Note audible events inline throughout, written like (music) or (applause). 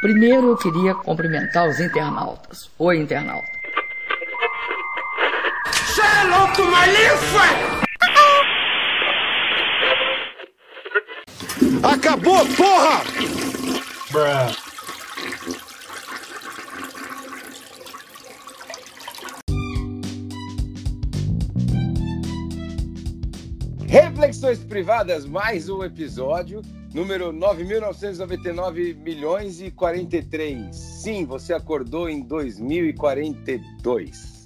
Primeiro eu queria cumprimentar os internautas. Oi, internauta. Louco, malifa! Acabou, porra! Bruh. Reflexões Privadas, mais um episódio, número 9.999 milhões e 43. Sim, você acordou em 2042.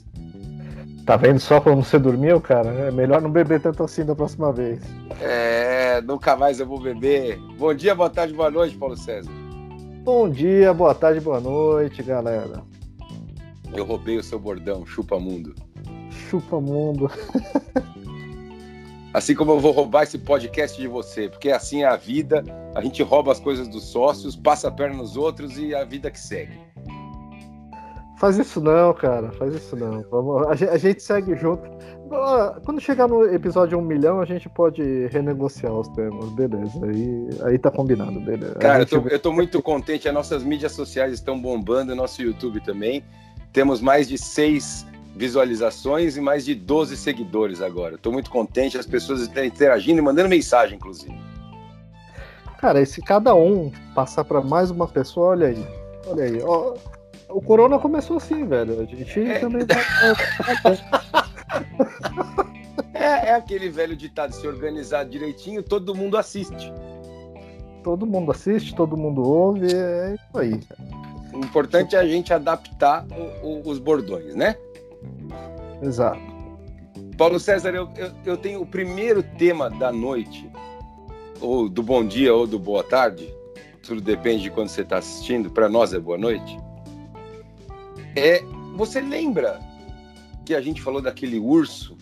Tá vendo só como você dormiu, cara? É melhor não beber tanto assim da próxima vez. É, nunca mais eu vou beber. Bom dia, boa tarde, boa noite, Paulo César. Bom dia, boa tarde, boa noite, galera. Eu roubei o seu bordão, chupa mundo. Chupa mundo. (laughs) Assim como eu vou roubar esse podcast de você, porque assim é a vida, a gente rouba as coisas dos sócios, passa a perna nos outros e a vida que segue. Faz isso não, cara, faz isso não. A gente segue junto. Quando chegar no episódio 1 milhão, a gente pode renegociar os termos, beleza. Aí, aí tá combinado, beleza. Cara, gente... eu, tô, eu tô muito contente, as nossas mídias sociais estão bombando, nosso YouTube também. Temos mais de seis visualizações e mais de 12 seguidores agora. Estou muito contente, as pessoas estão interagindo e mandando mensagem, inclusive. Cara, e se cada um passar para mais uma pessoa, olha aí. Olha aí. Ó, o Corona começou assim, velho. A gente é. também (laughs) tá. é, é aquele velho ditado: se organizar direitinho, todo mundo assiste. Todo mundo assiste, todo mundo ouve, é isso aí. O importante é a gente adaptar o, o, os bordões, né? Exato. Paulo César, eu, eu, eu, tenho o primeiro tema da noite, ou do bom dia ou do boa tarde, tudo depende de quando você está assistindo, para nós é boa noite. É, você lembra que a gente falou daquele urso?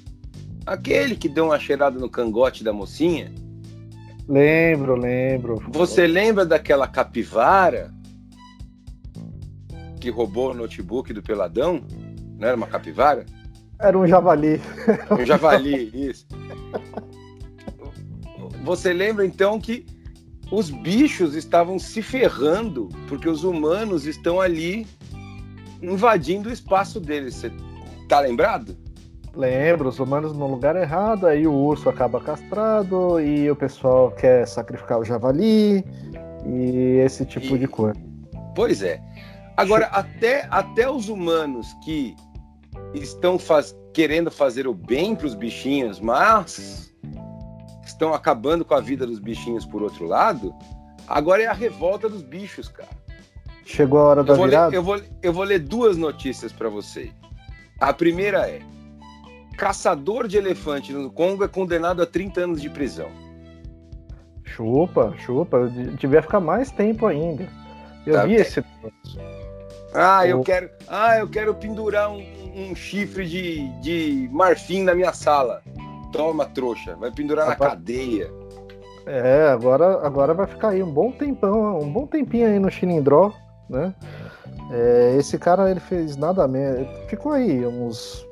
Aquele que deu uma cheirada no cangote da mocinha? Lembro, lembro. Você lembra daquela capivara que roubou o notebook do Peladão? Não era uma capivara? Era um javali. (laughs) Um javali, isso. Você lembra então que os bichos estavam se ferrando porque os humanos estão ali invadindo o espaço deles. Você tá lembrado? Lembro, os humanos no lugar errado, aí o urso acaba castrado e o pessoal quer sacrificar o javali e esse tipo e... de coisa. Pois é. Agora, até, até os humanos que estão faz, querendo fazer o bem para os bichinhos, mas estão acabando com a vida dos bichinhos por outro lado, agora é a revolta dos bichos, cara. Chegou a hora da eu virada? Ler, eu, vou, eu vou ler duas notícias para você. A primeira é: caçador de elefante no Congo é condenado a 30 anos de prisão. Chupa, chupa. Devia ficar mais tempo ainda. Eu tá, vi esse. Ah, eu quero. Ah, eu quero pendurar um, um chifre de, de marfim na minha sala. Toma, trouxa, vai pendurar na cadeia. É, agora, agora vai ficar aí um bom tempão, um bom tempinho aí no Chilindró, né? É, esse cara ele fez nada menos. Ficou aí uns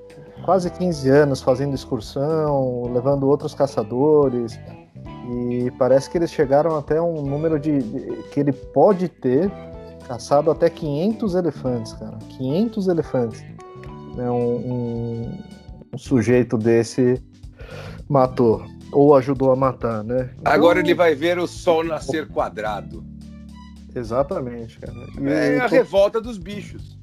quase 15 anos fazendo excursão, levando outros caçadores. E parece que eles chegaram até um número de, de que ele pode ter caçado até 500 elefantes, cara. 500 elefantes né, um, um, sujeito desse matou ou ajudou a matar, né? Então, Agora ele vai ver o sol nascer quadrado. Exatamente, cara. E é a tô... revolta dos bichos.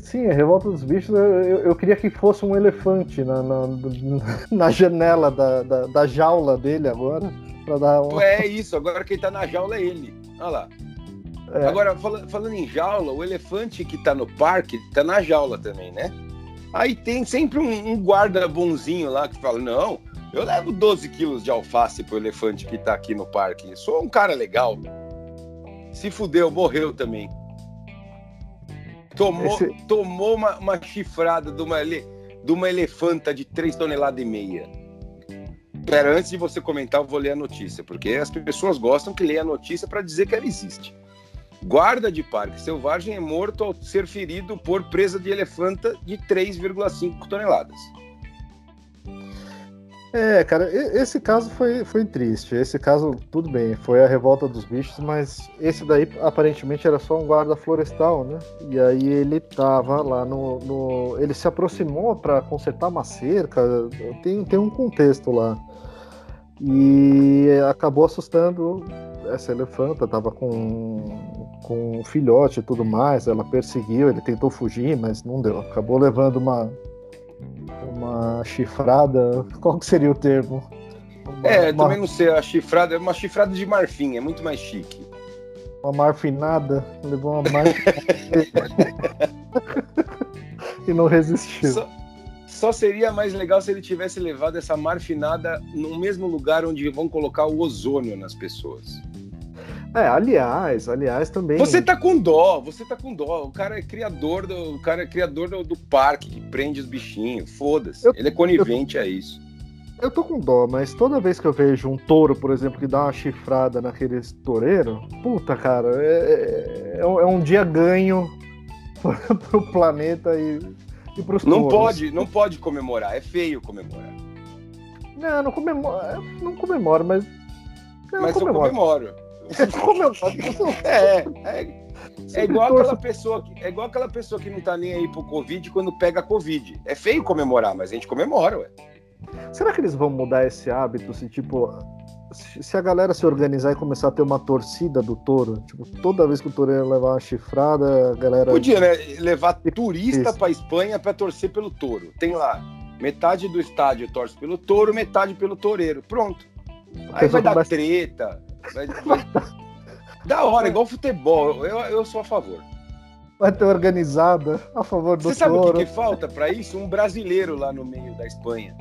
Sim, a revolta dos bichos, eu, eu queria que fosse um elefante na, na, (laughs) na janela da, da, da, jaula dele agora. Pra dar uma... É isso, agora quem tá na jaula é ele. Olha lá. É. Agora, falando, falando em jaula, o elefante que tá no parque tá na jaula também, né? Aí tem sempre um, um guarda bonzinho lá que fala: Não, eu levo 12 quilos de alface pro elefante que tá aqui no parque. Sou um cara legal. Se fudeu, morreu também. Tomou, Esse... tomou uma, uma, chifrada de uma, ele, de uma elefanta de 3 toneladas e meia. Pera, antes de você comentar, eu vou ler a notícia, porque as pessoas gostam que leia a notícia para dizer que ela existe. Guarda de parque selvagem é morto ao ser ferido por presa de elefanta de 3,5 toneladas. É, cara, esse caso foi, foi triste. Esse caso, tudo bem, foi a revolta dos bichos, mas esse daí aparentemente era só um guarda florestal, né? E aí ele tava lá no. no ele se aproximou para consertar uma cerca, tem, tem um contexto lá. E acabou assustando essa elefanta, tava com, com filhote e tudo mais. Ela perseguiu, ele tentou fugir, mas não deu. Acabou levando uma, uma chifrada. Qual que seria o termo? Uma, é, uma... também não sei, a chifrada é uma chifrada de marfim, é muito mais chique. Uma marfinada, levou uma marfinada (laughs) e não resistiu. Só, só, seria mais legal se ele tivesse levado essa marfinada no mesmo lugar onde vão colocar o ozônio nas pessoas. É, aliás, aliás também. Você tá com dó, você tá com dó. O cara é criador do, o cara é criador do, do parque que prende os bichinhos. Foda-se. Ele é conivente eu, a isso. Eu tô com dó, mas toda vez que eu vejo um touro, por exemplo, que dá uma chifrada naquele toureiro, puta, cara, é, é, é um dia ganho (laughs) pro planeta e, e pros Não touros. pode, não pode comemorar. É feio comemorar. Não, não comemora, não comemora, mas. Não, mas comemoro. eu comemoro. (laughs) é, é, é igual aquela pessoa que, é igual aquela pessoa que não tá nem aí pro Covid quando pega Covid. É feio comemorar, mas a gente comemora, ué. Será que eles vão mudar esse hábito se, tipo, se a galera se organizar e começar a ter uma torcida do touro, tipo, toda vez que o touro ia levar uma chifrada, a galera. Podia, né? Levar turista pra Espanha pra torcer pelo touro. Tem lá, metade do estádio torce pelo touro, metade pelo toureiro. Pronto. Aí vai dar treta, Vai, vai... da hora, igual futebol. Eu, eu sou a favor. Vai ter organizada a favor do Você sabe o que, que falta para isso? Um brasileiro lá no meio da Espanha.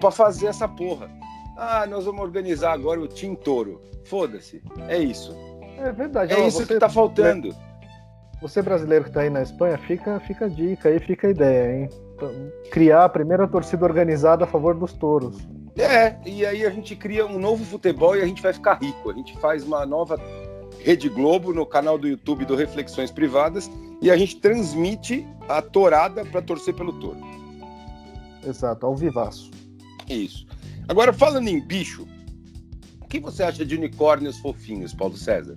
para fazer essa porra. Ah, nós vamos organizar agora o Tim Toro. Foda-se. É isso. É verdade. É isso que tá faltando. Você brasileiro que tá aí na Espanha, fica, fica a dica aí, fica a ideia, hein? Criar a primeira torcida organizada a favor dos touros. É, e aí a gente cria um novo futebol e a gente vai ficar rico. A gente faz uma nova Rede Globo no canal do YouTube do Reflexões Privadas e a gente transmite a torada para torcer pelo touro. Exato, ao vivaço. Isso. Agora, falando em bicho, o que você acha de unicórnios fofinhos, Paulo César?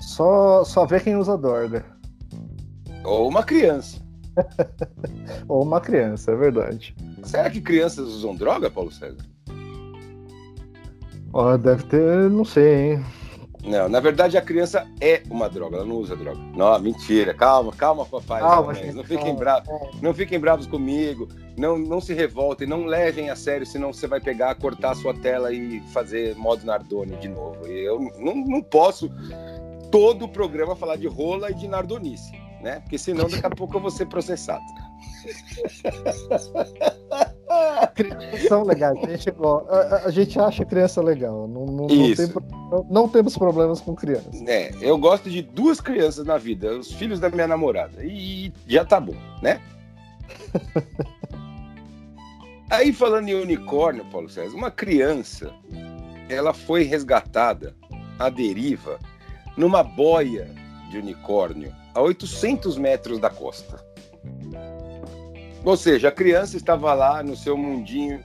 Só, só vê quem usa dorga. Ou uma criança. (laughs) Ou uma criança, é verdade. Será que crianças usam droga, Paulo César? Ó, deve ter, não sei, hein? Não, na verdade a criança é uma droga, ela não usa droga. Não, mentira. Calma, calma, papai. Calma, gente, não fiquem bravos, não fiquem bravos comigo. Não, não se revoltem, não levem a sério, senão você vai pegar, cortar a sua tela e fazer modo Nardone de novo. E eu não, não posso todo o programa falar de rola e de Nardonice, né? Porque senão daqui a pouco eu vou ser processado. Crianças são legais. A gente, a, a gente acha criança legal. Não, não, não, tem, não, temos problemas com crianças. É, eu gosto de duas crianças na vida, os filhos da minha namorada. E já tá bom, né? (laughs) Aí falando em unicórnio, Paulo César, uma criança, ela foi resgatada à deriva numa boia de unicórnio a 800 metros da costa. Ou seja, a criança estava lá no seu mundinho,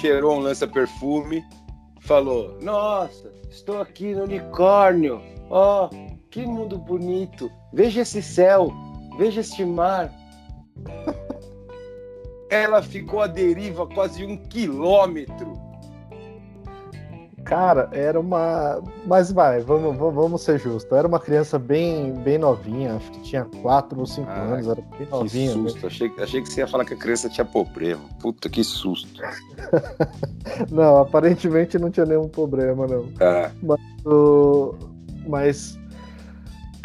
cheirou um lança-perfume, falou: Nossa, estou aqui no unicórnio. Ó, oh, que mundo bonito. Veja esse céu, veja este mar. (laughs) Ela ficou à deriva quase um quilômetro Cara, era uma. Mas vai, vamos, vamos ser justos. Era uma criança bem, bem novinha, acho que tinha 4 ou 5 ah, anos, era bem novinha. Que susto, achei, achei que você ia falar que a criança tinha problema. Puta, que susto. (laughs) não, aparentemente não tinha nenhum problema, não. Ah. Mas, mas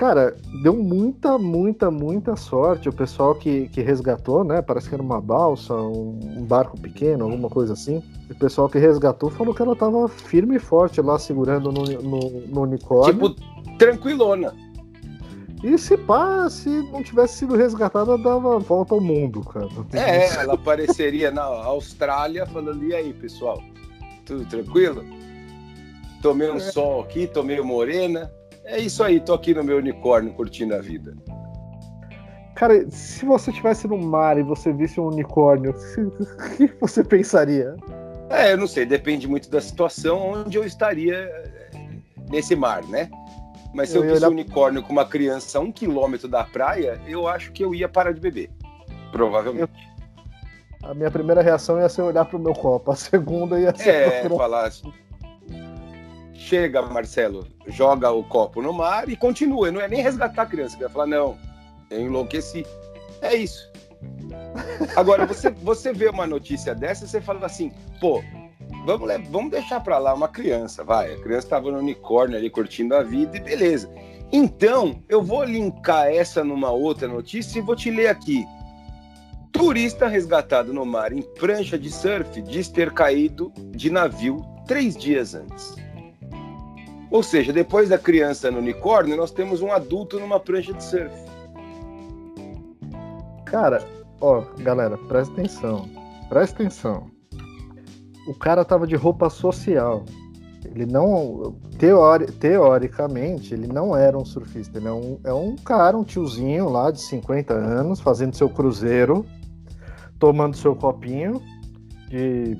Cara, deu muita, muita, muita sorte o pessoal que, que resgatou, né? Parece que era uma balsa, um, um barco pequeno, alguma coisa assim. O pessoal que resgatou falou que ela tava firme e forte lá, segurando no, no, no unicórnio. Tipo, tranquilona. E se pá, se não tivesse sido resgatada, dava volta ao mundo, cara. É, ela apareceria na Austrália falando, e aí, pessoal? Tudo tranquilo? Tomei um é. sol aqui, tomei morena. É isso aí, tô aqui no meu unicórnio curtindo a vida. Cara, se você estivesse no mar e você visse um unicórnio, (laughs) o que você pensaria? É, eu não sei, depende muito da situação onde eu estaria eh, nesse mar, né? Mas se eu, eu visse um unicórnio com uma criança a um quilômetro da praia, eu acho que eu ia parar de beber. Provavelmente. Eu... A minha primeira reação ia ser olhar pro meu copo, a segunda ia ser. É, falar assim. Chega, Marcelo, joga o copo no mar e continua. Não é nem resgatar a criança, que vai falar, não, eu enlouqueci. É isso. Agora, você, você vê uma notícia dessa e você fala assim, pô, vamos, vamos deixar para lá uma criança, vai. A criança estava no unicórnio ali curtindo a vida e beleza. Então, eu vou linkar essa numa outra notícia e vou te ler aqui. Turista resgatado no mar em prancha de surf diz ter caído de navio três dias antes. Ou seja, depois da criança no unicórnio, nós temos um adulto numa prancha de surf. Cara, ó, galera, presta atenção. Presta atenção o cara tava de roupa social. Ele não. Teori, teoricamente, ele não era um surfista. Ele é um, é um cara, um tiozinho lá de 50 anos, fazendo seu cruzeiro, tomando seu copinho de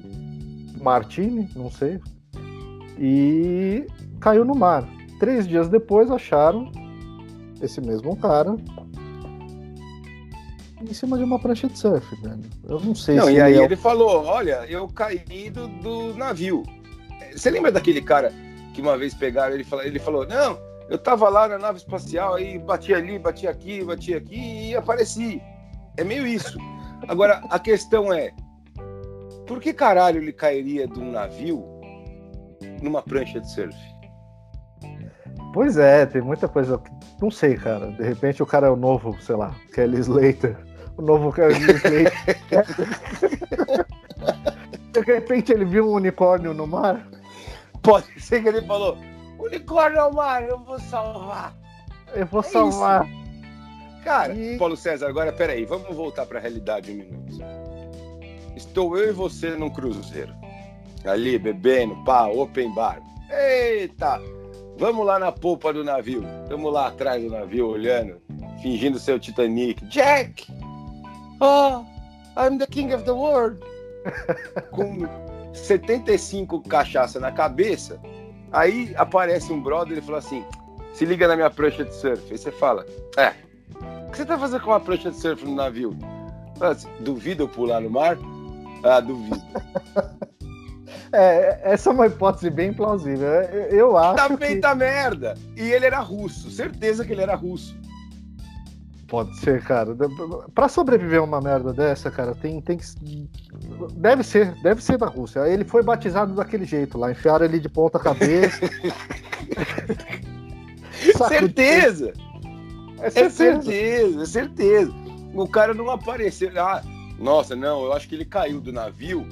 martini, não sei. E caiu no mar. Três dias depois acharam esse mesmo cara em cima de uma prancha de surf, velho. Eu não sei não, se. E aí é... ele falou: olha, eu caí do, do navio. Você lembra daquele cara que uma vez pegaram, ele falou, ele falou: não, eu tava lá na nave espacial, aí bati ali, bati aqui, bati aqui e apareci. É meio isso. Agora, a questão é: por que caralho ele cairia de um navio numa prancha de surf? Pois é, tem muita coisa. Não sei, cara. De repente o cara é o novo, sei lá, Kelly Slater o novo Kevin (laughs) Slade. De repente ele viu um unicórnio no mar. Pode ser que ele falou: unicórnio no mar, eu vou salvar. Eu vou é salvar. Isso. Cara, e... Paulo César, agora peraí, vamos voltar para a realidade um minuto. Estou eu e você num cruzeiro. Ali, bebendo, pá, open bar. Eita! Vamos lá na polpa do navio. Estamos lá atrás do navio, olhando, fingindo ser o Titanic. Jack! Oh, I'm the king of the world. (laughs) Com 75 cachaça na cabeça, aí aparece um brother e fala assim: se liga na minha prancha de surf. Aí você fala: é, o que você tá fazendo com uma prancha de surf no navio? Assim, Duvida eu pular no mar? Ah, duvido. (laughs) É, essa é uma hipótese bem plausível. Eu acho. Tá feita que... merda! E ele era russo, certeza que ele era russo. Pode ser, cara. Para sobreviver a uma merda dessa, cara, tem, tem que. Deve ser, deve ser da Rússia. Ele foi batizado daquele jeito lá, enfiaram ele de ponta cabeça. (laughs) certeza! É certeza. é certeza, é certeza. O cara não apareceu. Ah, nossa, não, eu acho que ele caiu do navio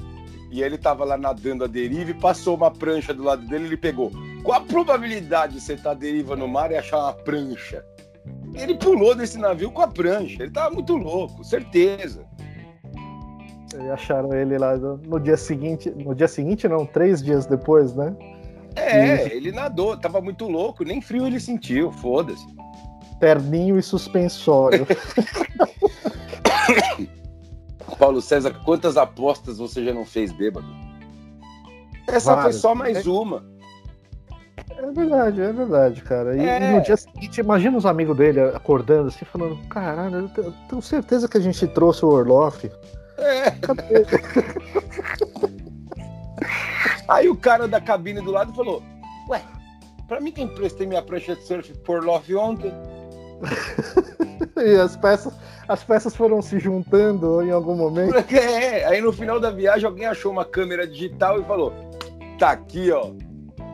e ele tava lá nadando a deriva e passou uma prancha do lado dele e ele pegou. Qual a probabilidade de você estar tá deriva no mar e achar uma prancha? Ele pulou desse navio com a prancha. Ele tava muito louco, certeza. E acharam ele lá no dia seguinte. No dia seguinte, não, três dias depois, né? É, e... ele nadou, tava muito louco, nem frio ele sentiu, foda-se. Terninho e suspensório. (coughs) Paulo César, quantas apostas você já não fez bêbado? Essa Várias. foi só mais uma. É verdade, é verdade, cara. E, é... no dia seguinte, imagina os amigos dele acordando assim, falando: caralho, eu tenho certeza que a gente trouxe o Orloff. É. (laughs) Aí o cara da cabine do lado falou: Ué, pra mim que emprestei minha prancha de surf por Orloff ontem. (laughs) e as peças, as peças foram se juntando em algum momento. (laughs) É, aí no final da viagem alguém achou uma câmera digital e falou: Tá aqui, ó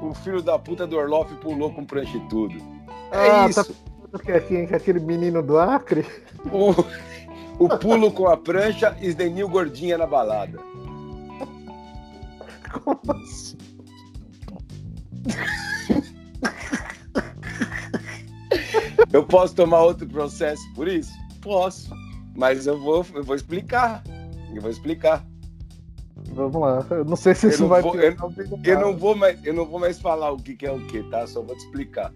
o filho da puta do Orloff pulou com prancha e tudo. É ah, tá isso. Tá que aquele menino do Acre? O, o pulo com a prancha e Denil gordinha na balada. (laughs) Como assim? Eu posso tomar outro processo por isso? Posso. Mas eu vou, eu vou explicar. Eu vou explicar. Vamos lá. Eu não sei se eu isso vai. Vou, eu, eu, não vou mais, eu não vou mais falar o que, que é o que, tá? Só vou te explicar.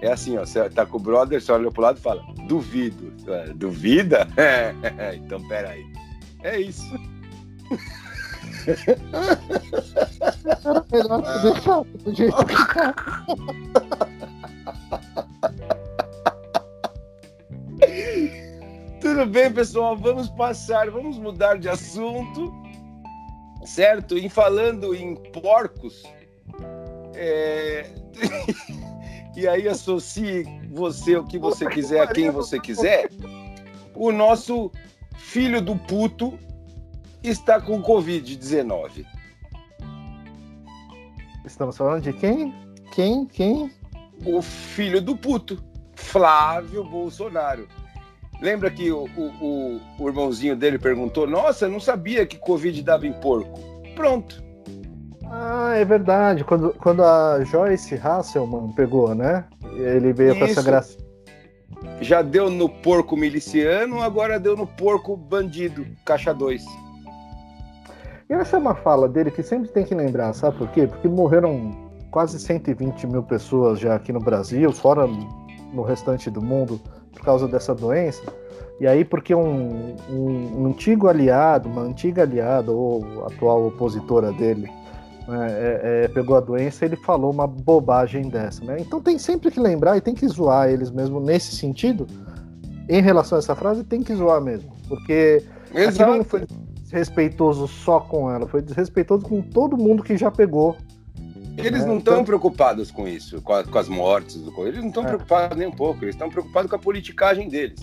É assim, ó, você tá com o brother, você olha pro lado e fala, duvido. Duvida? É, então peraí. É isso. Era melhor deixar do jeito que tá. Tudo bem, pessoal, vamos passar, vamos mudar de assunto, certo? E falando em porcos, é... (laughs) e aí associe você o que você quiser a quem você quiser, o nosso filho do puto está com Covid-19. Estamos falando de quem? Quem? Quem? O filho do puto, Flávio Bolsonaro. Lembra que o, o, o, irmãozinho dele perguntou: Nossa, não sabia que Covid dava em porco. Pronto. Ah, é verdade. Quando, quando a Joyce Hasselman pegou, né? Ele veio Isso. com essa graça. Já deu no porco miliciano, agora deu no porco bandido, caixa 2. E essa é uma fala dele que sempre tem que lembrar, sabe por quê? Porque morreram quase 120 mil pessoas já aqui no Brasil, fora no restante do mundo, por causa dessa doença. E aí, porque um, um, um antigo aliado, uma antiga aliada ou atual opositora dele, né, é, é, pegou a doença, ele falou uma bobagem dessa, né? Então tem sempre que lembrar e tem que zoar eles mesmo nesse sentido. Em relação a essa frase, tem que zoar mesmo, porque Exato. não foi desrespeitoso só com ela, foi desrespeitoso com todo mundo que já pegou. Eles né? não estão então... preocupados com isso, com, a, com as mortes, eles não estão é. preocupados nem um pouco, eles estão preocupados com a politicagem deles.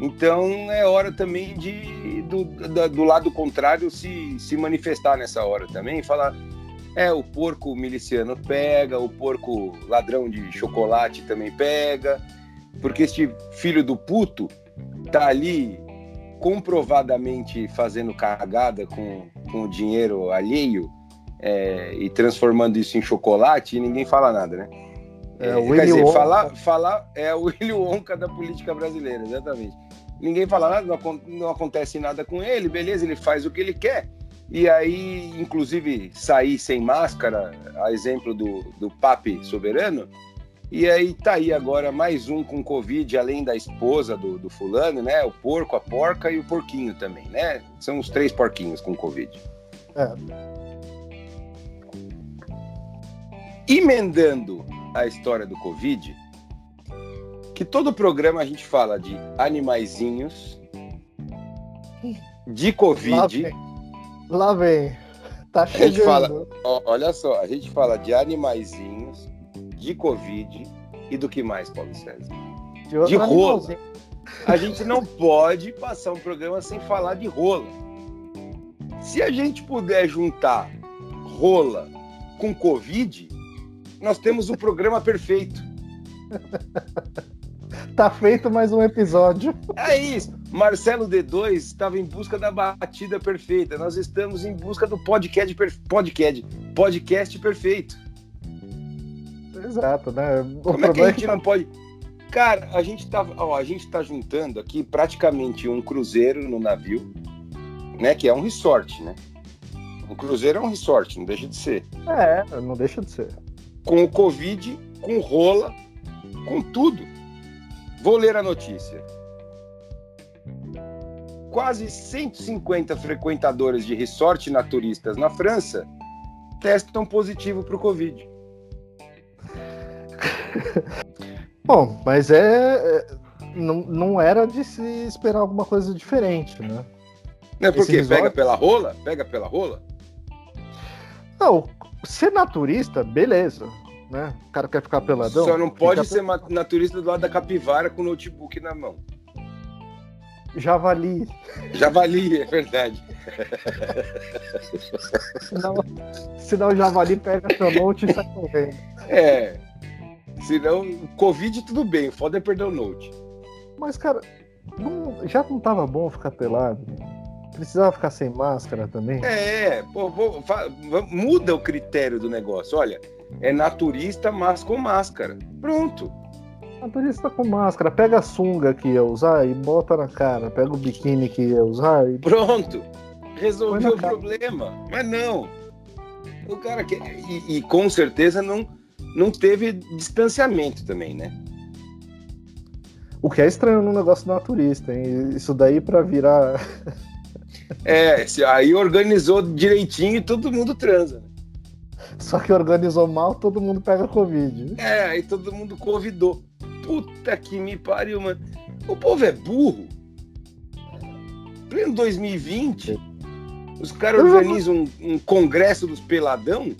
Então é hora também de do, do, do lado contrário se, se manifestar nessa hora também e falar é, o porco miliciano pega, o porco ladrão de chocolate também pega, porque este filho do puto tá ali comprovadamente fazendo cagada com, com o dinheiro alheio é, e transformando isso em chocolate e ninguém fala nada, né? É, é, quer dizer, falar, falar é o (laughs) Willy Wonka da política brasileira, exatamente. Ninguém fala nada, não, não acontece nada com ele, beleza, ele faz o que ele quer, e aí, inclusive, sair sem máscara, a exemplo do, do Pape Soberano. E aí tá aí agora mais um com Covid, além da esposa do, do fulano, né? O porco, a porca e o porquinho também, né? São os três porquinhos com Covid. É. Emendando a história do Covid, que todo programa a gente fala de animaizinhos, de Covid Lá vem. Tá chegando. A gente fala, ó, olha só, a gente fala de animaizinhos, de Covid e do que mais, Paulo César? De, de rola. A gente não pode passar um programa sem falar de rola. Se a gente puder juntar rola com Covid, nós temos o programa perfeito. (laughs) tá feito mais um episódio. É isso. Marcelo D2 estava em busca da batida perfeita. Nós estamos em busca do podcast, per... podcast, podcast perfeito. Exato, né? O Como é que a gente é que não pode. Cara, a gente tá, ó, a gente tá juntando aqui praticamente um cruzeiro no navio, né? Que é um resort, né? Um cruzeiro é um resort, não deixa de ser. É, não deixa de ser. Com o Covid, com rola, com tudo. Vou ler a notícia quase 150 frequentadores de resort naturistas na França testam positivo para o Covid. (laughs) Bom, mas é, é. Não, não era de se esperar alguma coisa diferente, né? Não é porque resort... pega pela rola? Pega pela rola? Não, ser naturista, beleza. Né? O cara quer ficar peladão. Só não pode ser naturista do lado da capivara com o notebook na mão. Javali. Javali, é verdade. senão, senão o javali pega seu note e sai correndo. É. Senão, Covid tudo bem, foda é perder o note. Mas, cara, não, já não tava bom ficar pelado? Precisava ficar sem máscara também? É, pô, pô, muda o critério do negócio. Olha, é naturista, mas com máscara. Pronto. A turista com máscara, pega a sunga que ia usar e bota na cara, pega o biquíni que ia usar e. Pronto! Resolveu o cara. problema. Mas não. O cara quer. E, e, com certeza não, não teve distanciamento também, né? O que é estranho no negócio naturista, hein? Isso daí para virar. (laughs) é, aí organizou direitinho e todo mundo transa. Só que organizou mal, todo mundo pega Covid. É, aí todo mundo convidou. Puta que me pariu, mano. O povo é burro. Pleno 2020, os caras organizam um, um congresso dos peladão.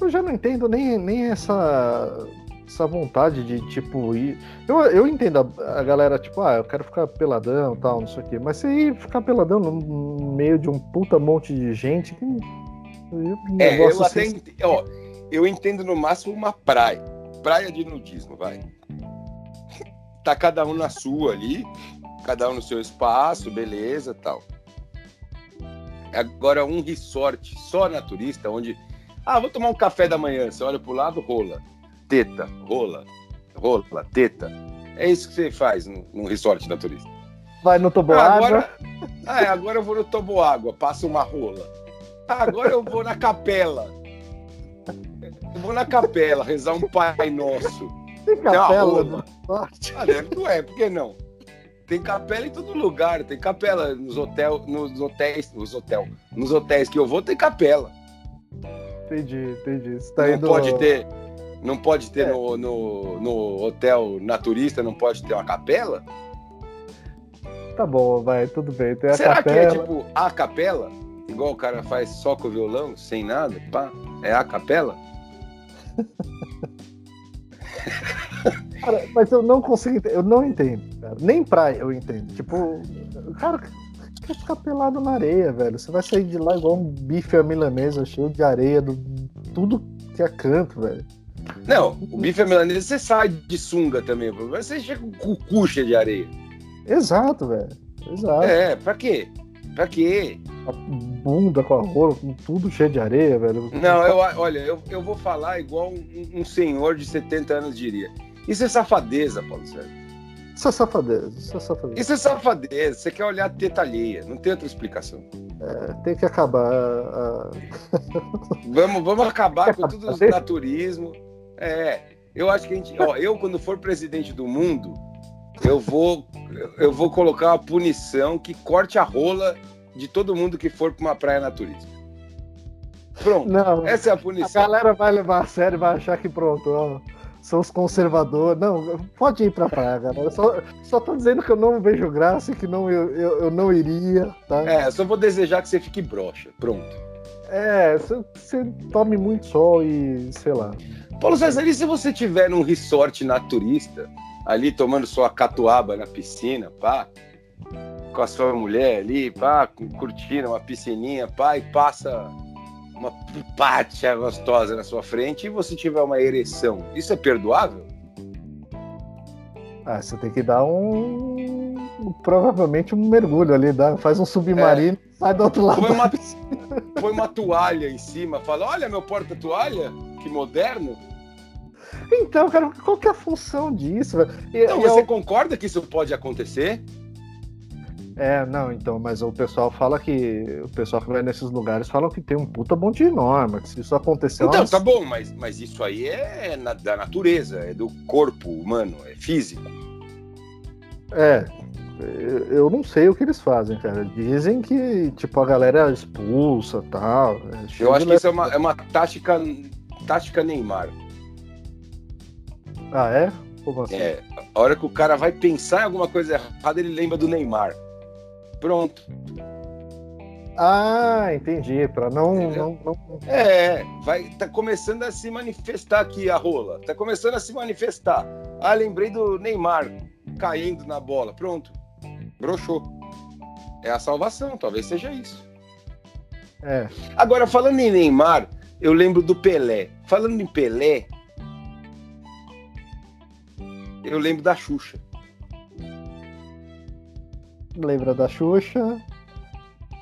Eu já não entendo nem, nem essa essa vontade de, tipo, ir. Eu, eu entendo a, a, galera, tipo, ah, eu quero ficar peladão tal, não sei o quê. Mas você ir ficar peladão no meio de um puta monte de gente. Que, é, eu até assim... ent... ó, eu entendo no máximo uma praia. Praia de nudismo, vai. Tá cada um na sua ali, cada um no seu espaço, beleza tal. Agora, um resort só naturista, onde. Ah, vou tomar um café da manhã. Você olha pro lado, rola teta, rola, rola, teta. É isso que você faz num, resort naturista. Vai no toboágua. Ah, agora, ah, é, agora eu vou no toboágua, passa uma rola. Ah, agora eu vou na capela. Eu vou na capela rezar um Pai Nosso. Tem capela no norte? Ah, deve, não é, por que não? Tem capela em todo lugar, tem capela nos hotéis, nos hotéis, nos hotel, nos hotéis que eu vou tem capela. Entendi, entendi. Você tá não indo... pode ter, não pode ter é. no, no, no, hotel naturista, não pode ter uma capela? Tá bom, vai, tudo bem. Tem a Será capela. que é tipo a capela? Igual o cara faz só com o violão, sem nada? Pá, é a capela? (laughs) cara, mas eu não consigo eu não entendo, cara. Nem praia eu entendo. Tipo, o cara quer ficar pelado na areia, velho. Você vai sair de lá igual um bife à milanesa, cheio de areia, do, tudo que é canto, velho. Não, o bife à milanesa você sai de sunga também, mas você chega com cucucha de areia. Exato, velho. Exato. É, pra quê? Pra quê? A bunda com a rola, com tudo cheio de areia, velho. Não, eu, olha, eu, eu vou falar igual um, um senhor de 70 anos diria. Isso é safadeza, Paulo Sérgio. Isso é safadeza, isso é safadeza. Isso é safadeza, você quer olhar a teta alheia, não tem outra explicação. É, tem que acabar. A... vamos, vamos acabar com tudo o naturismo. É, eu acho que a gente, ó, eu quando for presidente do mundo, eu vou, eu vou colocar uma punição que corte a rola de todo mundo que for para uma praia naturista. Pronto. Não, essa é a punição. A galera vai levar a sério, vai achar que pronto, ó, são os conservadores. Não, pode ir pra praia, galera. Só, só tô dizendo que eu não vejo graça e que não, eu, eu, eu não iria, tá? É, só vou desejar que você fique broxa. Pronto. É, você, você tome muito sol e sei lá. Paulo César, e se você tiver num resort naturista, ali tomando sua catuaba na piscina, pá, com a sua mulher ali, pá, curtindo uma piscininha, pá, e passa uma pátia gostosa na sua frente e você tiver uma ereção, isso é perdoável? Ah, você tem que dar um. Provavelmente um mergulho ali, dá, faz um submarino, é. sai do outro lado. Põe uma, põe uma toalha em cima, fala: Olha meu porta-toalha, que moderno. Então, cara, qual que é a função disso? Então, você eu... concorda que isso pode acontecer? É, não, então, mas o pessoal fala que. O pessoal que vai nesses lugares fala que tem um puta monte de norma, que se isso acontecer. Então, tá bom, mas, mas isso aí é na, da natureza, é do corpo humano, é físico. É. Eu não sei o que eles fazem, cara. Dizem que, tipo, a galera expulsa tal. É eu acho que isso é uma, é uma tática, tática Neymar. Ah, é? Como assim? É, a hora que o cara vai pensar em alguma coisa errada, ele lembra do Neymar. Pronto. Ah, entendi. Para não, não, não, É, vai. Tá começando a se manifestar aqui a rola. Tá começando a se manifestar. Ah, lembrei do Neymar caindo na bola. Pronto. Broxou. É a salvação, talvez seja isso. É. Agora, falando em Neymar, eu lembro do Pelé. Falando em Pelé, eu lembro da Xuxa. Lembra da Xuxa?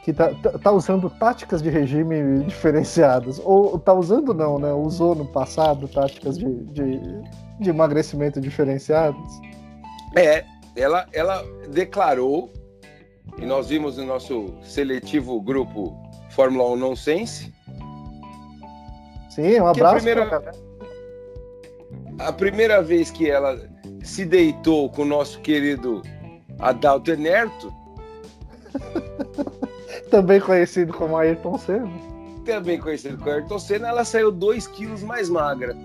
Que tá, tá, tá, usando táticas de regime diferenciadas. Ou tá usando não, né? Usou no passado táticas de, de, de emagrecimento diferenciadas. É, ela, ela declarou, e nós vimos no nosso seletivo grupo Fórmula 1 Nonsense, Sim, um abraço. A primeira, a primeira vez que ela se deitou com o nosso querido Adalto Enerto. (laughs) Também conhecido como Ayrton Senna. Também conhecido como Ayrton Senna, ela saiu 2 quilos mais magra.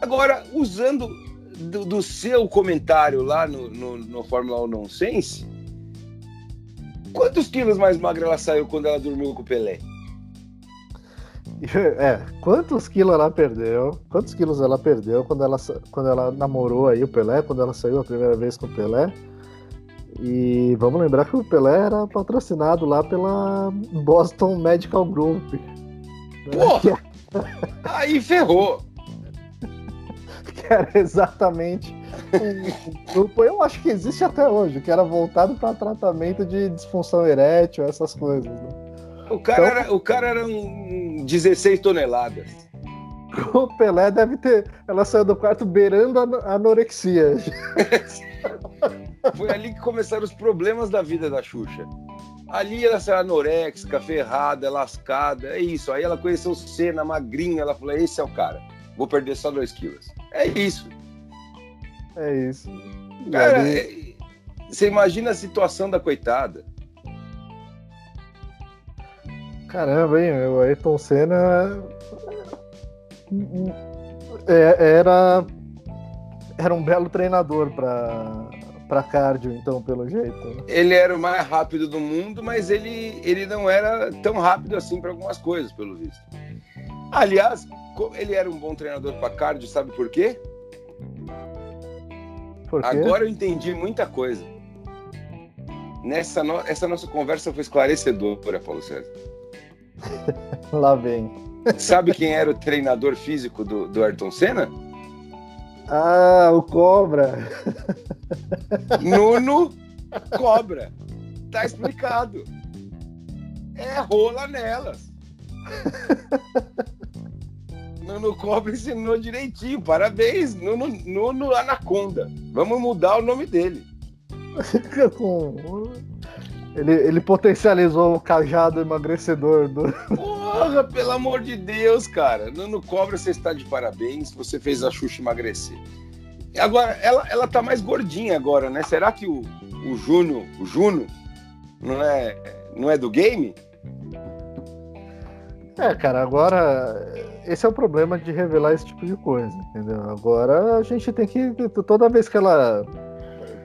Agora, usando do, do seu comentário lá no, no, no Fórmula 1 Nonsense, quantos quilos mais magra ela saiu quando ela dormiu com o Pelé? (laughs) É, quantos quilos ela perdeu? Quantos quilos ela perdeu quando ela, quando ela namorou aí o Pelé, quando ela saiu a primeira vez com o Pelé? E vamos lembrar que o Pelé era patrocinado lá pela Boston Medical Group. Porra! (laughs) aí ferrou! (laughs) Que era exatamente um grupo, eu acho que existe até hoje, que era voltado para tratamento de disfunção erétil, essas coisas. Né? O cara, então, era, o cara era um 16 toneladas. O Pelé deve ter. Ela saiu do quarto beirando a anorexia. (laughs) Foi ali que começaram os problemas da vida da Xuxa. Ali ela saiu anorexica, ferrada, lascada, é isso. Aí ela conheceu o Senna, magrinha, ela falou: esse é o cara, vou perder só 2 quilos. É isso. É isso. Cara, é... você imagina a situação da coitada. Caramba, hein? O Ayrton Senna é, era era um belo treinador para para cardio, então, pelo jeito. Né? Ele era o mais rápido do mundo, mas ele, ele não era tão rápido assim para algumas coisas, pelo visto. Aliás, ele era um bom treinador para cardio, sabe por quê? por quê? Agora eu entendi muita coisa. Nessa no... Essa nossa conversa foi esclarecedora, Paulo César. (laughs) Lá vem. Sabe quem era o treinador físico do, do Ayrton Senna? Ah, o Cobra. Nuno Cobra. Tá explicado. É rola nelas. Nuno Cobra ensinou direitinho. Parabéns, Nuno, Nuno Anaconda. Vamos mudar o nome dele. (laughs) ele, ele potencializou o cajado emagrecedor do. (laughs) Porra, pelo amor de Deus, cara. Nuno Cobra, você está de parabéns. Você fez a Xuxa emagrecer. Agora, ela, ela tá mais gordinha agora, né? Será que o, o Juno, o Juno, não é, não é do game? É, cara, agora esse é o problema de revelar esse tipo de coisa, entendeu? Agora a gente tem que toda vez que ela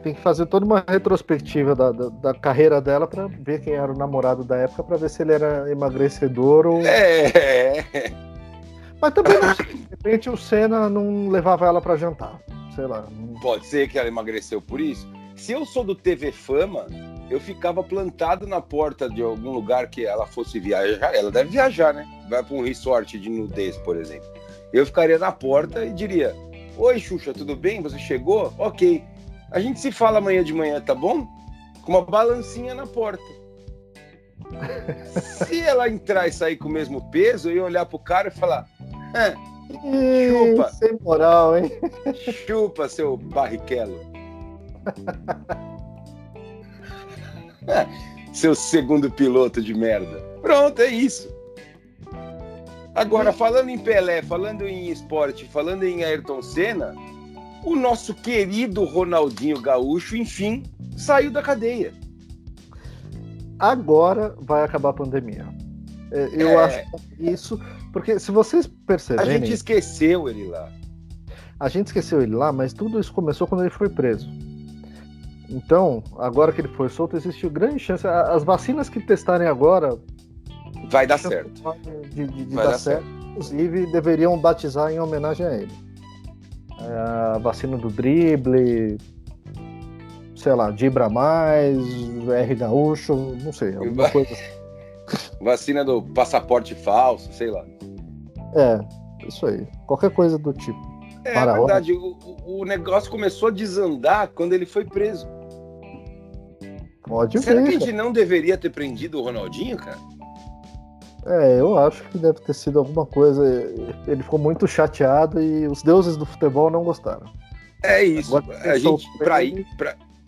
tem que fazer toda uma retrospectiva da, da, da carreira dela para ver quem era o namorado da época, para ver se ele era emagrecedor ou. É. Mas também não de repente o Senna não levava ela para jantar, sei lá. Pode ser que ela emagreceu por isso. Se eu sou do TV Fama, eu ficava plantado na porta de algum lugar que ela fosse viajar. Ela deve viajar, né? Vai para um resort de nudez, por exemplo. Eu ficaria na porta e diria: Oi, Xuxa, tudo bem? Você chegou? Ok. A gente se fala amanhã de manhã, tá bom? Com uma balancinha na porta. (laughs) se ela entrar e sair com o mesmo peso, eu ia olhar pro cara e falar: ah, chupa. Sem moral, hein? Chupa, seu barriquelo. (laughs) seu segundo piloto de merda. Pronto, é isso. Agora, falando em Pelé, falando em esporte, falando em Ayrton Senna, o nosso querido Ronaldinho Gaúcho, enfim, saiu da cadeia. Agora vai acabar a pandemia. É, eu é... acho isso, porque se vocês perceberem. A gente esqueceu ele lá. A gente esqueceu ele lá, mas tudo isso começou quando ele foi preso. Então, agora que ele foi solto, existe grande chance. As vacinas que testarem agora. Vai dar certo. De, de, de vai dar, dar certo. certo. Inclusive, deveriam batizar em homenagem a ele. É, a vacina do drible, sei lá, Dibra Mais, R Gaúcho, não sei, alguma coisa assim. (laughs) Vacina do passaporte falso, sei lá. É, isso aí. Qualquer coisa do tipo. É, é verdade, o, o, negócio começou a desandar quando ele foi preso. Pode Será ver, que a gente não deveria ter prendido o Ronaldinho, cara? É, eu acho que deve ter sido alguma coisa. Ele ficou muito chateado e os deuses do futebol não gostaram. É isso. a gente,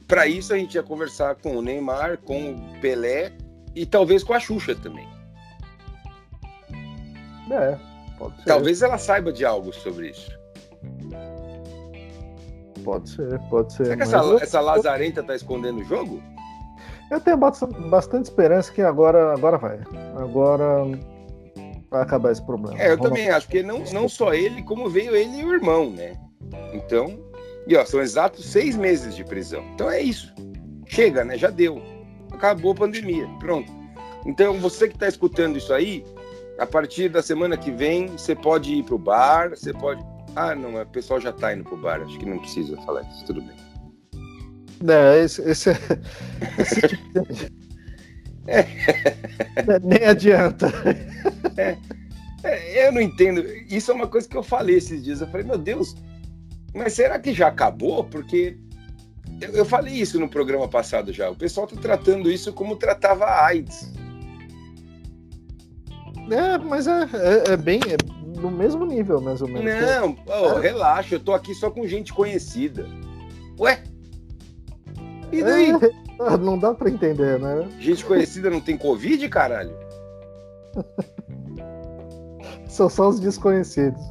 para isso a gente ia conversar com o Neymar, com o Pelé e talvez com a Xuxa também. É, Pode ser. Talvez ela saiba de algo sobre isso. Pode ser, pode ser. Será que essa, eu, essa lazarenta tá escondendo o jogo? Eu tenho bast- bastante esperança que agora, agora vai. Agora vai acabar esse problema. É, eu Vamos- também acho, porque não, não só ele, como veio ele e o irmão, né? Então, e ó, são exatos seis meses de prisão. Então é isso. Chega, né? Já deu. Acabou a pandemia. Pronto. Então, você que está escutando isso aí, a partir da semana que vem, você pode ir pro bar, você pode. Ah, não, o pessoal já tá indo pro bar, acho que não precisa falar isso, tudo bem. É, esse, esse, (laughs) esse tipo de... É, Nem adianta. É, eu não entendo. Isso é uma coisa que eu falei esses dias. Eu falei, meu Deus, mas será que já acabou? Porque eu, eu falei isso no programa passado já. O pessoal tá tratando isso como tratava a AIDS. É, mas é, é, é bem é no mesmo nível, mais ou menos. Não, ô, relaxa, eu tô aqui só com gente conhecida. Ué? E daí? É, não dá pra entender, né? Gente conhecida não tem Covid, caralho? São só os desconhecidos.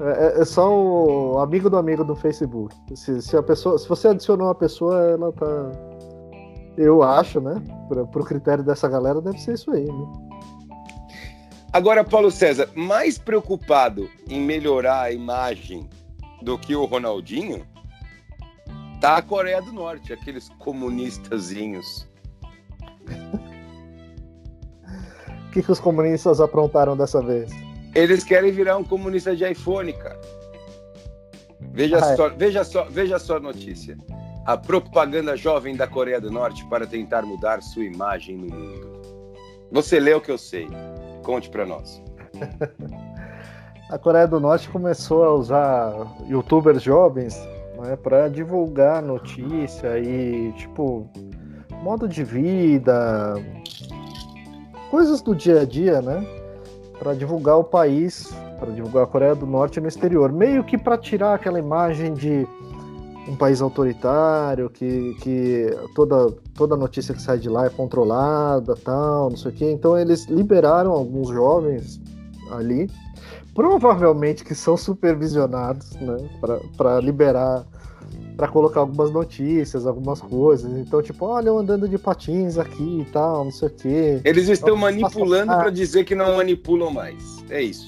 É, é- é só o amigo do amigo do Facebook. Se, se a pessoa, se você adicionou uma pessoa, ela tá. Eu acho, né? Pra, pro critério dessa galera, deve ser isso aí, né? Agora, Paulo César, mais preocupado em melhorar a imagem do que o Ronaldinho, tá a Coreia do Norte, aqueles comunistazinhos. O que, que os comunistas aprontaram dessa vez? Eles querem virar um comunista de iPhone, cara. Veja, Ah, é. só, veja, só, veja só a notícia. A propaganda jovem da Coreia do Norte para tentar mudar sua imagem no mundo. Você lê o que eu sei. Conte pra nós. (laughs) A Coreia do Norte começou a usar youtubers jovens né, para divulgar notícia e, tipo, modo de vida, coisas do dia a dia, né? Para divulgar o país, para divulgar a Coreia do Norte no exterior. Meio que para tirar aquela imagem de um país autoritário, que, que toda, toda notícia que sai de lá é controlada, tal, não sei o quê. Então eles liberaram alguns jovens ali provavelmente que são supervisionados, né, para liberar, para colocar algumas notícias, algumas coisas. Então, tipo, olha, eu andando de patins aqui e tal, não sei o quê. Eles estão Nossa, manipulando para dizer que não manipulam mais. É isso.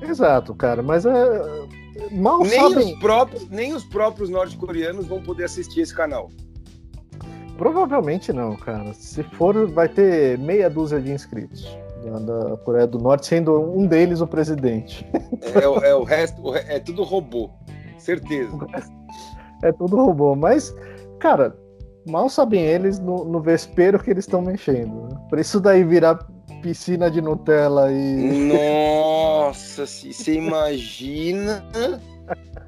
Exato, cara, mas é mal Nem sabem. os, próprios, nem os próprios norte-coreanos vão poder assistir esse canal. Provavelmente não, cara. Se for, vai ter meia dúzia de inscritos da, Coreia do Norte, sendo um deles o presidente. É, o- é o resto, é tudo robô. Certeza. É tudo robô, mas, cara, mal sabem eles no, no vespeiro que eles estão mexendo. Né? Por isso daí virar piscina de Nutella e. Nossa, se- você imagina.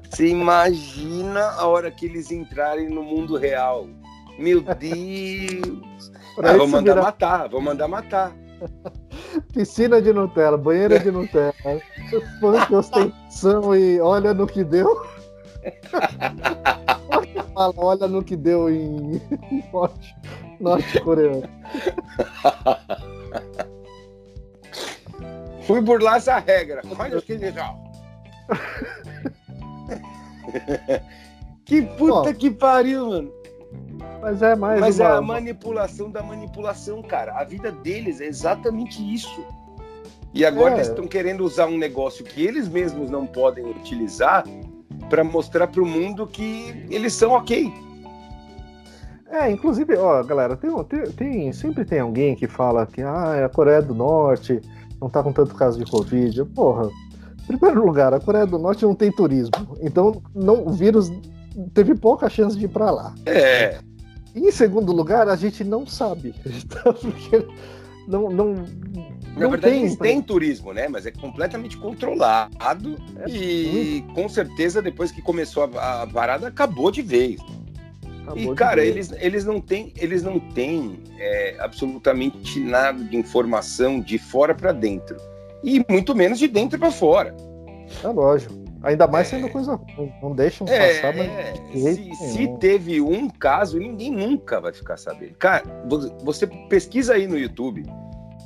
Você imagina a hora que eles entrarem no mundo real. Meu Deus! (laughs) Ah, vou mandar virar matar, vou mandar matar. (laughs) piscina de Nutella, banheira de Nutella, (laughs) funk, ostentação e olha no que deu. Fala, olha no que deu em (laughs) norte, norte coreano. Fui burlar essa regra. Olha que legal. que puta Ó, que pariu, mano. Mas é mais Mas é uma, a manipulação da manipulação, cara. A vida deles é exatamente isso. E agora É. eles estão querendo usar um negócio que eles mesmos não podem utilizar para mostrar para o mundo que eles são ok. É, inclusive, ó, galera, tem, tem, sempre tem alguém que fala que ah, a Coreia do Norte não tá com tanto caso de Covid. Porra, em primeiro lugar, a Coreia do Norte não tem turismo. Então, não, o vírus teve pouca chance de ir pra lá. É. E em segundo lugar, a gente não sabe. (laughs) Tá? Porque não, não, Na verdade, tem. eles têm turismo, né? Mas é completamente controlado. É e com certeza, depois que começou a, a parada, acabou de vez. Acabou E, cara, ver. eles, eles não têm, eles não têm é, absolutamente nada de informação de fora para dentro. E muito menos de dentro para fora. É lógico. Ainda mais É. sendo coisa ruim. Não deixam É, passar, mas. é, se, se teve um caso, ninguém nunca vai ficar sabendo. Cara, vo- você pesquisa aí no YouTube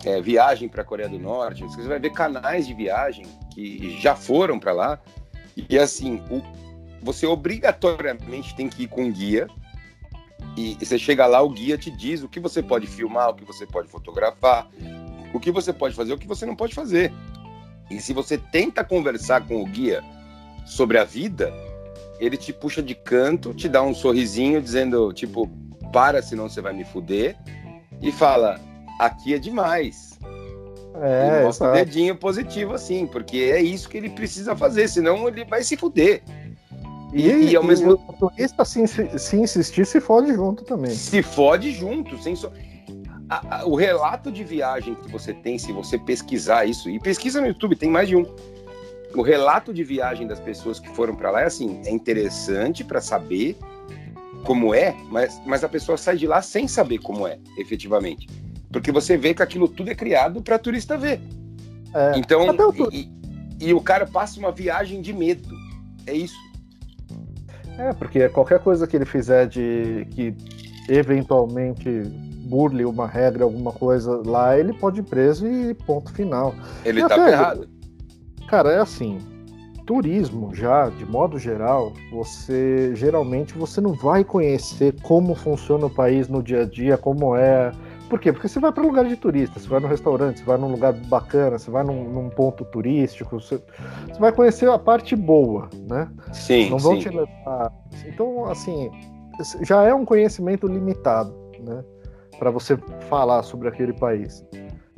é, viagem para a Coreia do Norte, você vai ver canais de viagem que já foram para lá. E assim, o, você obrigatoriamente tem que ir com guia. E, e você chega lá, o guia te diz o que você pode filmar, o que você pode fotografar, o que você pode fazer, o que você não pode fazer. E se você tenta conversar com o guia sobre a vida, ele te puxa de canto, te dá um sorrisinho dizendo, tipo, para, senão você vai me fuder. E fala, aqui é demais. É, ele mostra o dedinho positivo assim, porque é isso que ele precisa fazer, senão ele vai se fuder. E, e, e ao mesmo tempo. O turista, se, se insistir, se fode junto também. Se fode junto, sem so... A, a, o relato de viagem que você tem, se você pesquisar isso, e pesquisa no YouTube, tem mais de um. O relato de viagem das pessoas que foram para lá é assim, é interessante para saber como é, mas, mas a pessoa sai de lá sem saber como é, efetivamente. Porque você vê que aquilo tudo é criado para turista ver. É, então, e, e, o cara passa uma viagem de medo. É isso. É, porque qualquer coisa que ele fizer de que eventualmente burle uma regra, alguma coisa lá, ele pode ir preso e ponto final. Ele e tá até, errado. Cara, é assim, turismo já, de modo geral, você geralmente você não vai conhecer como funciona o país no dia a dia, como é por quê? Porque você vai para lugar de turista, você vai no restaurante, você vai num lugar bacana, você vai num, num ponto turístico, você, você, vai conhecer a parte boa, né? Sim. Não vão sim. te levar. Então, assim, já é um conhecimento limitado, né? Para você falar sobre aquele país.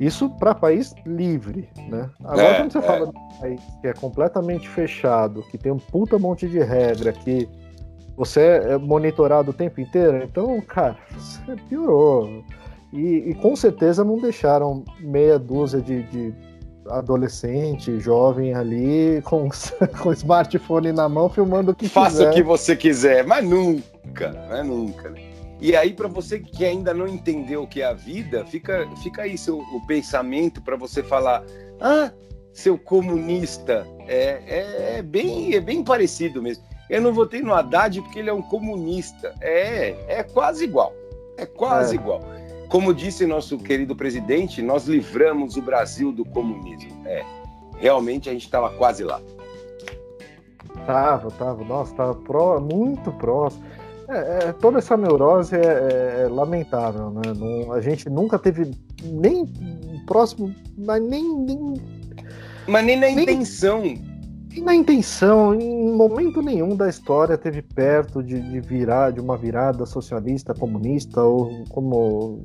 Isso para país livre, né? Agora, é, quando você é. fala de um país que é completamente fechado, que tem um puta monte de regra, que você é monitorado o tempo inteiro, então, cara, você piorou. E, e, com certeza não deixaram meia dúzia de, de adolescente, jovem ali com, (laughs) com smartphone na mão filmando o que Faça quiser. o que você quiser, mas nunca, mas nunca. Né? E aí, para você que ainda não entendeu o que é a vida, fica, fica aí seu, o pensamento para você falar: ah, seu comunista. É, é, é, bem, é bem parecido mesmo. Eu não votei no Haddad porque ele é um comunista. É, é quase igual. É quase é. igual. Como disse nosso querido presidente, nós livramos o Brasil do comunismo. É, realmente a gente estava quase lá. Tava, tava. Nossa, tava pró, muito próximo. É, é, toda essa neurose é, é, é lamentável, né? Não, a gente nunca teve nem próximo, mas nem, nem mas nem na nem, intenção. Nem na intenção, em momento nenhum da história teve perto de, de virar de uma virada socialista, comunista ou como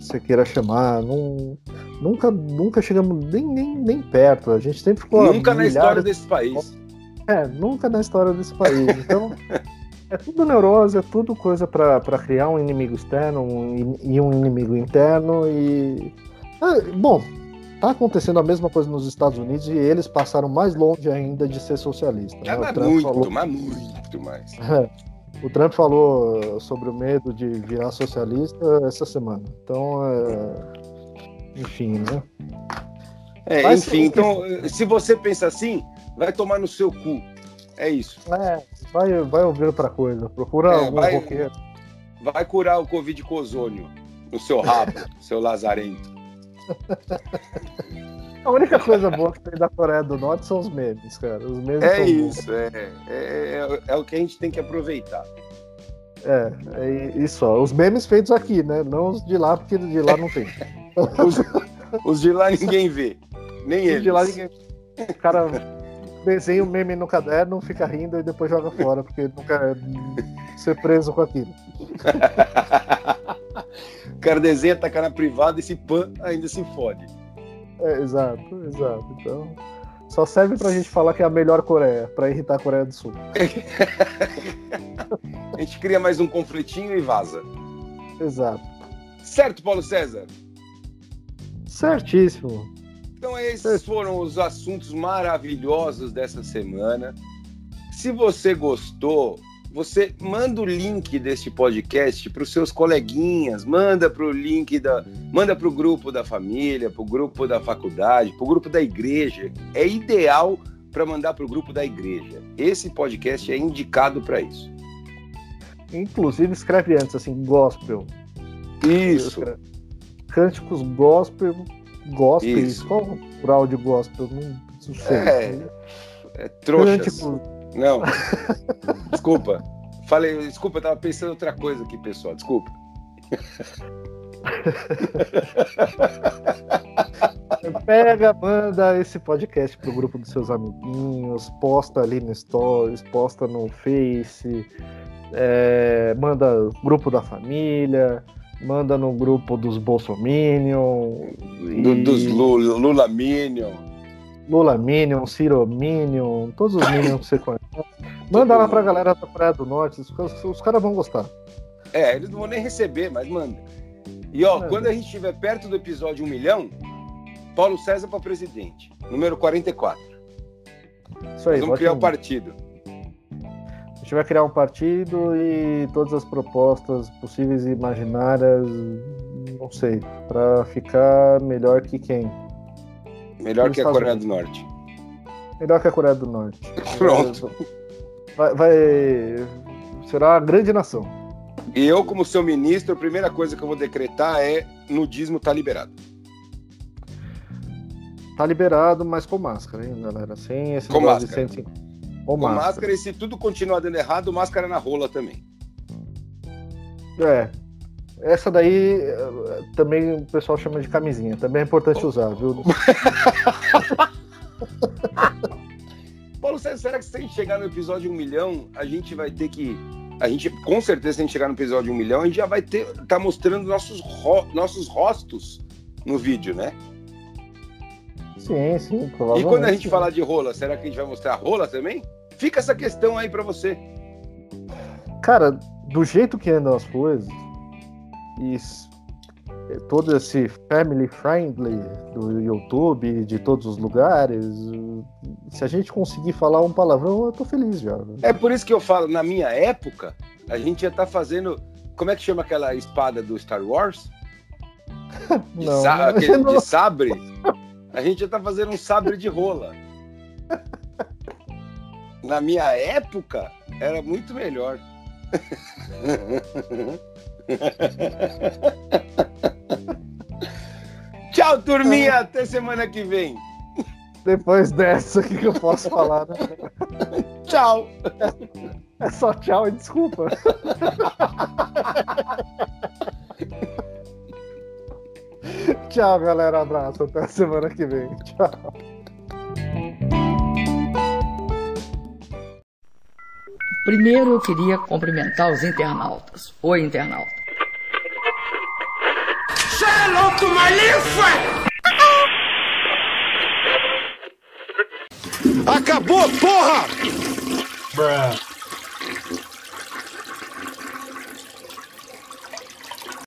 você queira chamar. Não, nunca, nunca chegamos nem, nem, nem perto. A gente sempre ficou. Nunca na história desse país. É, nunca na história desse país. Então. É tudo neurose, é tudo coisa para criar um inimigo externo um, e um inimigo interno. E. É, bom, tá acontecendo a mesma coisa nos Estados Unidos e eles passaram mais longe ainda de ser socialista. Né? Mas muito, falou... mas muito mais. É, o Trump falou sobre o medo de virar socialista essa semana. Então, é... enfim, né? É, mas, enfim, então, se você pensa assim, vai tomar no seu cu. É isso. É, vai, vai ouvir outra coisa. Procura é, algum vai, roqueiro. Vai curar o Covid com ozônio no seu rabo, (laughs) seu lazarento. A única coisa boa que tem da Coreia do Norte são os memes, cara. Os memes é isso, é, é, é, é, o que a gente tem que aproveitar. É, é isso, ó. Os memes feitos aqui, né? Não os de lá, porque de lá não tem. (laughs) os, os, de lá ninguém vê. Nem eles. de lá ninguém O cara desenha o um meme no caderno, fica rindo e depois joga fora, porque não quer ser preso com aquilo. (laughs) o cara desenha, taca na privada e se pan ainda se fode. É, exato, exato. Então, só serve pra gente falar que é a melhor Coreia, pra irritar a Coreia do Sul. (laughs) a gente cria mais um conflitinho e vaza. Exato. Certo, Paulo César? Certíssimo. Então, esses foram os assuntos maravilhosos dessa semana. Se você gostou, você manda o link deste podcast para os seus coleguinhas, manda para o link da, manda para o grupo da família, para o grupo da faculdade, para o grupo da igreja. É ideal para mandar para o grupo da igreja. Esse podcast é indicado para isso. Inclusive escreve antes assim, gospel. Isso. cânticos gospel, gospels. Qual o plural de gospel? Não, não sei. É, é trouxas. Cânticos... Não. (laughs) desculpa. Falei, desculpa, eu tava pensando em outra coisa aqui, pessoal. Desculpa. (laughs) Pega, manda esse podcast pro grupo dos seus amiguinhos, posta ali no Stories, posta no Face, é, manda grupo da família, manda no grupo dos Bolsominion. E... Dos Lula Minion. Lula Minion, Ciro Minion, todos os Minions que você conhece. Manda lá pra galera da Praia do Norte, os, os caras vão gostar. É, eles não vão nem receber, mas manda. E ó, é. quando a gente estiver perto do episódio 1 milhão, Paulo César para presidente, número 44. Isso aí, Nós vamos criar um partido. A gente vai criar um partido e todas as propostas possíveis e imaginárias, não sei, para ficar melhor que quem? Melhor que a Coreia do Norte. Melhor que a Coreia do Norte. (laughs) Pronto. Vai, vai, será a grande nação. E eu, como seu ministro, a primeira coisa que eu vou decretar é nudismo tá liberado. Tá liberado, mas com máscara, hein, galera? Sem esse com máscara. De com, com máscara. máscara. E se tudo continuar dando errado, máscara na rola também. É. Essa daí eh, também o pessoal chama de camisinha. Também é importante usar, viu? (laughs) (laughs) Paulo César, será que se a gente chegar no episódio 1 milhão, a gente vai ter que. A gente, com certeza, se a gente chegar no episódio 1 milhão, a gente já vai ter. tá mostrando nossos, ro, nossos rostos no vídeo, né? Sim, sim, provavelmente. E quando a gente falar de rola, será que a gente vai mostrar rola também? Fica essa questão aí para você. Cara, do jeito que andam as coisas, e todo esse family friendly do YouTube, de todos os lugares, se a gente conseguir falar um palavrão, eu tô feliz já. É por isso que eu falo, na minha época, a gente ia estar tá fazendo. Como é que chama aquela espada do Star Wars? (laughs) De, não, sa aquele, não... de sabre? A gente já tá fazendo um sabre de rola. Na minha época, era muito melhor. (laughs) (laughs) Tchau, turminha. Até semana que vem. Depois dessa, o que, que eu posso falar, né? Tchau. É só tchau e desculpa. Tchau, galera. Abraço. Até semana que vem. Tchau. Primeiro eu queria cumprimentar os internautas. Oi, internauta. Hello to my Acabou, porra! Bruh.